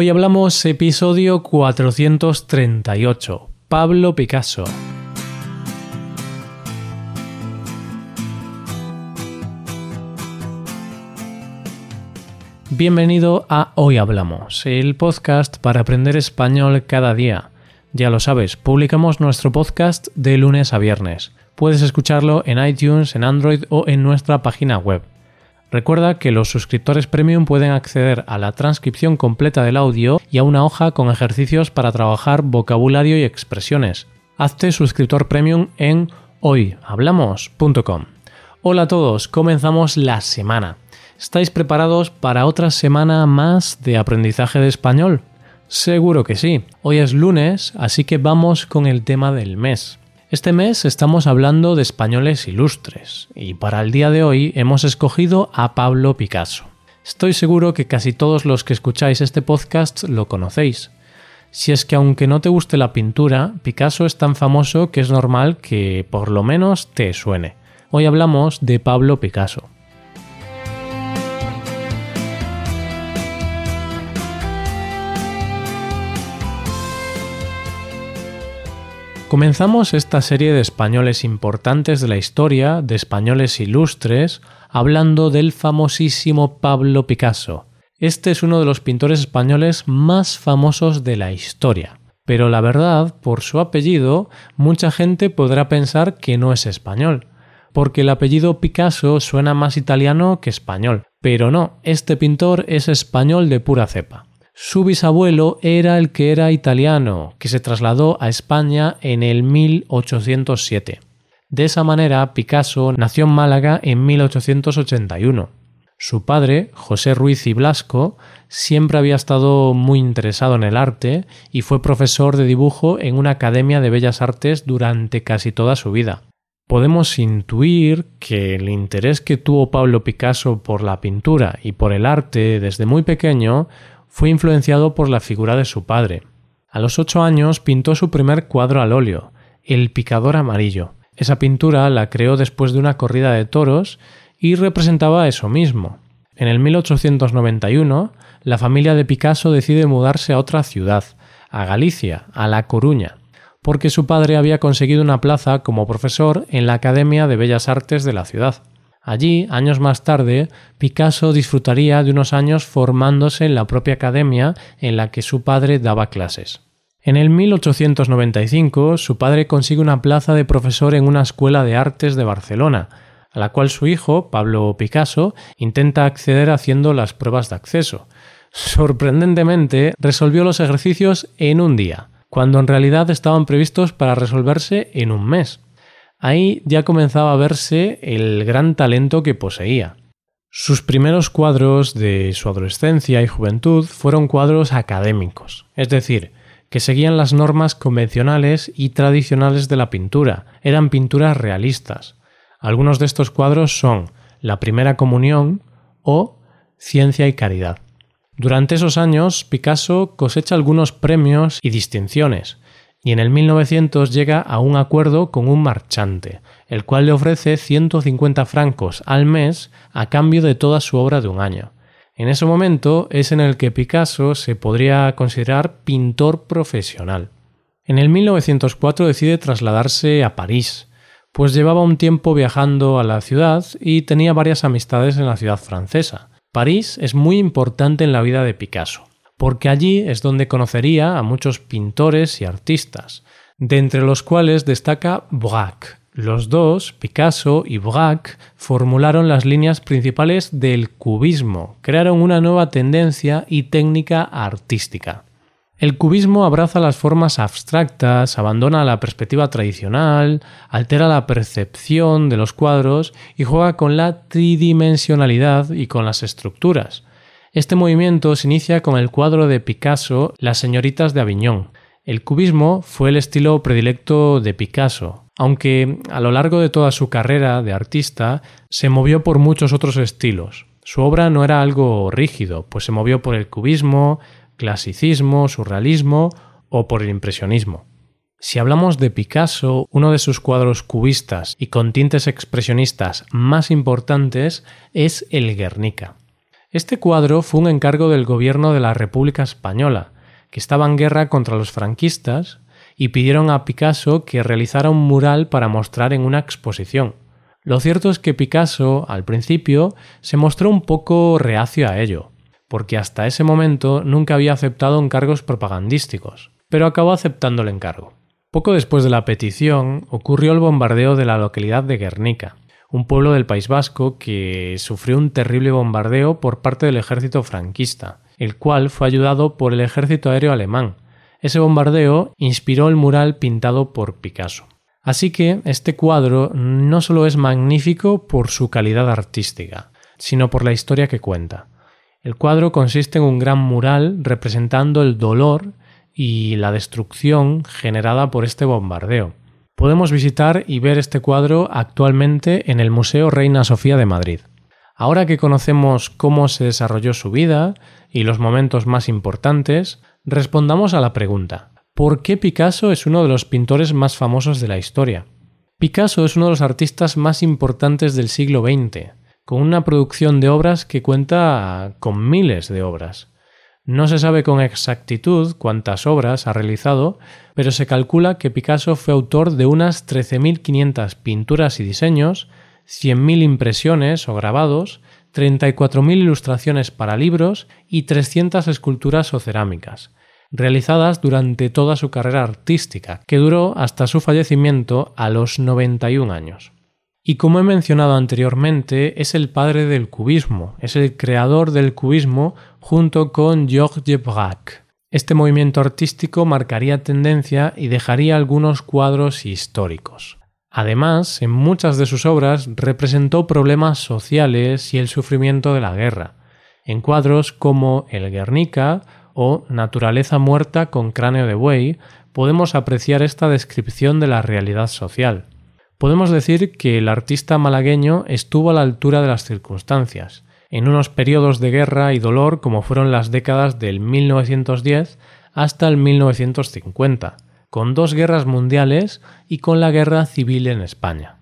Hoy hablamos episodio 438, Pablo Picasso. Bienvenido a Hoy Hablamos, el podcast para aprender español cada día. Ya lo sabes, publicamos nuestro podcast de lunes a viernes. Puedes escucharlo en iTunes, en Android o en nuestra página web. Recuerda que los suscriptores premium pueden acceder a la transcripción completa del audio y a una hoja con ejercicios para trabajar vocabulario y expresiones. Hazte suscriptor premium en hoyhablamos.com. Hola a todos, comenzamos la semana. ¿Estáis preparados para otra semana más de aprendizaje de español? Seguro que sí. Hoy es lunes, así que vamos con el tema del mes. Este mes estamos hablando de españoles ilustres y para el día de hoy hemos escogido a Pablo Picasso. Estoy seguro que casi todos los que escucháis este podcast lo conocéis. Si es que aunque no te guste la pintura, Picasso es tan famoso que es normal que por lo menos te suene. Hoy hablamos de Pablo Picasso. Comenzamos esta serie de españoles importantes de la historia, de españoles ilustres, hablando del famosísimo Pablo Picasso. Este es uno de los pintores españoles más famosos de la historia. Pero la verdad, por su apellido, mucha gente podrá pensar que no es español, porque el apellido Picasso suena más italiano que español. Pero no, este pintor es español de pura cepa. Su bisabuelo era el que era italiano, que se trasladó a España en el 1807. De esa manera, Picasso nació en Málaga en 1881. Su padre, José Ruiz y Blasco, siempre había estado muy interesado en el arte y fue profesor de dibujo en una academia de bellas artes durante casi toda su vida. Podemos intuir que el interés que tuvo Pablo Picasso por la pintura y por el arte desde muy pequeño fue influenciado por la figura de su padre. A los ocho años pintó su primer cuadro al óleo, El picador amarillo. Esa pintura la creó después de una corrida de toros y representaba eso mismo. En el 1891, la familia de Picasso decide mudarse a otra ciudad, a Galicia, a La Coruña, porque su padre había conseguido una plaza como profesor en la Academia de Bellas Artes de la ciudad. Allí, años más tarde, Picasso disfrutaría de unos años formándose en la propia academia en la que su padre daba clases. En el 1895, su padre consigue una plaza de profesor en una escuela de artes de Barcelona, a la cual su hijo, Pablo Picasso, intenta acceder haciendo las pruebas de acceso. Sorprendentemente, resolvió los ejercicios en un día, cuando en realidad estaban previstos para resolverse en un mes. Ahí ya comenzaba a verse el gran talento que poseía. Sus primeros cuadros de su adolescencia y juventud fueron cuadros académicos, es decir, que seguían las normas convencionales y tradicionales de la pintura, eran pinturas realistas. Algunos de estos cuadros son La Primera Comunión o Ciencia y Caridad. Durante esos años, Picasso cosecha algunos premios y distinciones, y en el 1900 llega a un acuerdo con un marchante, el cual le ofrece 150 francos al mes a cambio de toda su obra de un año. En ese momento es en el que Picasso se podría considerar pintor profesional. En el 1904 decide trasladarse a París, pues llevaba un tiempo viajando a la ciudad y tenía varias amistades en la ciudad francesa. París es muy importante en la vida de Picasso porque allí es donde conocería a muchos pintores y artistas, de entre los cuales destaca Braque. Los dos, Picasso y Braque, formularon las líneas principales del cubismo, crearon una nueva tendencia y técnica artística. El cubismo abraza las formas abstractas, abandona la perspectiva tradicional, altera la percepción de los cuadros y juega con la tridimensionalidad y con las estructuras. Este movimiento se inicia con el cuadro de Picasso Las señoritas de Aviñón. El cubismo fue el estilo predilecto de Picasso, aunque a lo largo de toda su carrera de artista se movió por muchos otros estilos. Su obra no era algo rígido, pues se movió por el cubismo, clasicismo, surrealismo o por el impresionismo. Si hablamos de Picasso, uno de sus cuadros cubistas y con tintes expresionistas más importantes es el Guernica. Este cuadro fue un encargo del gobierno de la República Española, que estaba en guerra contra los franquistas y pidieron a Picasso que realizara un mural para mostrar en una exposición. Lo cierto es que Picasso, al principio, se mostró un poco reacio a ello, porque hasta ese momento nunca había aceptado encargos propagandísticos, pero acabó aceptando el encargo. Poco después de la petición ocurrió el bombardeo de la localidad de Guernica, un pueblo del País Vasco que sufrió un terrible bombardeo por parte del ejército franquista, el cual fue ayudado por el ejército aéreo alemán. Ese bombardeo inspiró el mural pintado por Picasso. Así que este cuadro no solo es magnífico por su calidad artística, sino por la historia que cuenta. El cuadro consiste en un gran mural representando el dolor y la destrucción generada por este bombardeo. Podemos visitar y ver este cuadro actualmente en el Museo Reina Sofía de Madrid. Ahora que conocemos cómo se desarrolló su vida y los momentos más importantes, respondamos a la pregunta, ¿por qué Picasso es uno de los pintores más famosos de la historia? Picasso es uno de los artistas más importantes del siglo XX, con una producción de obras que cuenta con miles de obras. No se sabe con exactitud cuántas obras ha realizado, pero se calcula que Picasso fue autor de unas 13.500 pinturas y diseños, 100.000 impresiones o grabados, 34.000 ilustraciones para libros y 300 esculturas o cerámicas, realizadas durante toda su carrera artística, que duró hasta su fallecimiento a los 91 años. Y como he mencionado anteriormente, es el padre del cubismo, es el creador del cubismo junto con Georges Braque. Este movimiento artístico marcaría tendencia y dejaría algunos cuadros históricos. Además, en muchas de sus obras representó problemas sociales y el sufrimiento de la guerra, en cuadros como El Guernica o Naturaleza muerta con cráneo de buey podemos apreciar esta descripción de la realidad social. Podemos decir que el artista malagueño estuvo a la altura de las circunstancias, en unos periodos de guerra y dolor como fueron las décadas del 1910 hasta el 1950, con dos guerras mundiales y con la guerra civil en España.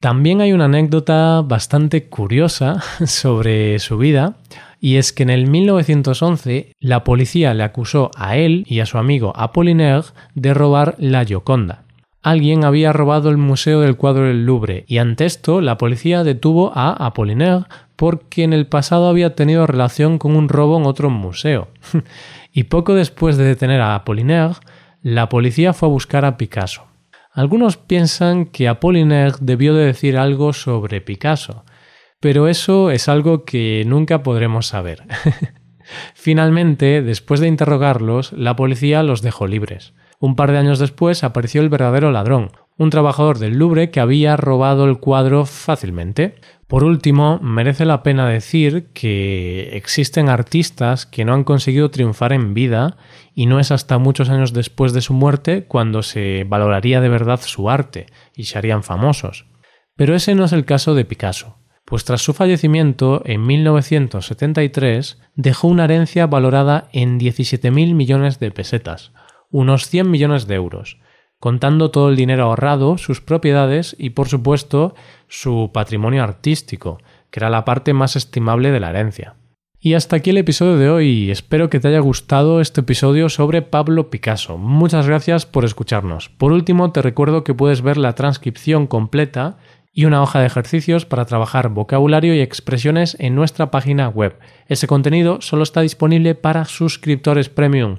También hay una anécdota bastante curiosa sobre su vida, y es que en el 1911 la policía le acusó a él y a su amigo Apollinaire de robar la Gioconda alguien había robado el Museo del Cuadro del Louvre y ante esto la policía detuvo a Apollinaire porque en el pasado había tenido relación con un robo en otro museo. y poco después de detener a Apollinaire, la policía fue a buscar a Picasso. Algunos piensan que Apollinaire debió de decir algo sobre Picasso, pero eso es algo que nunca podremos saber. Finalmente, después de interrogarlos, la policía los dejó libres. Un par de años después apareció el verdadero ladrón, un trabajador del Louvre que había robado el cuadro fácilmente. Por último, merece la pena decir que existen artistas que no han conseguido triunfar en vida y no es hasta muchos años después de su muerte cuando se valoraría de verdad su arte y se harían famosos. Pero ese no es el caso de Picasso, pues tras su fallecimiento en 1973 dejó una herencia valorada en 17.000 millones de pesetas, unos 100 millones de euros, contando todo el dinero ahorrado, sus propiedades y, por supuesto, su patrimonio artístico, que era la parte más estimable de la herencia. Y hasta aquí el episodio de hoy. Espero que te haya gustado este episodio sobre Pablo Picasso. Muchas gracias por escucharnos. Por último, te recuerdo que puedes ver la transcripción completa y una hoja de ejercicios para trabajar vocabulario y expresiones en nuestra página web. Ese contenido solo está disponible para suscriptores premium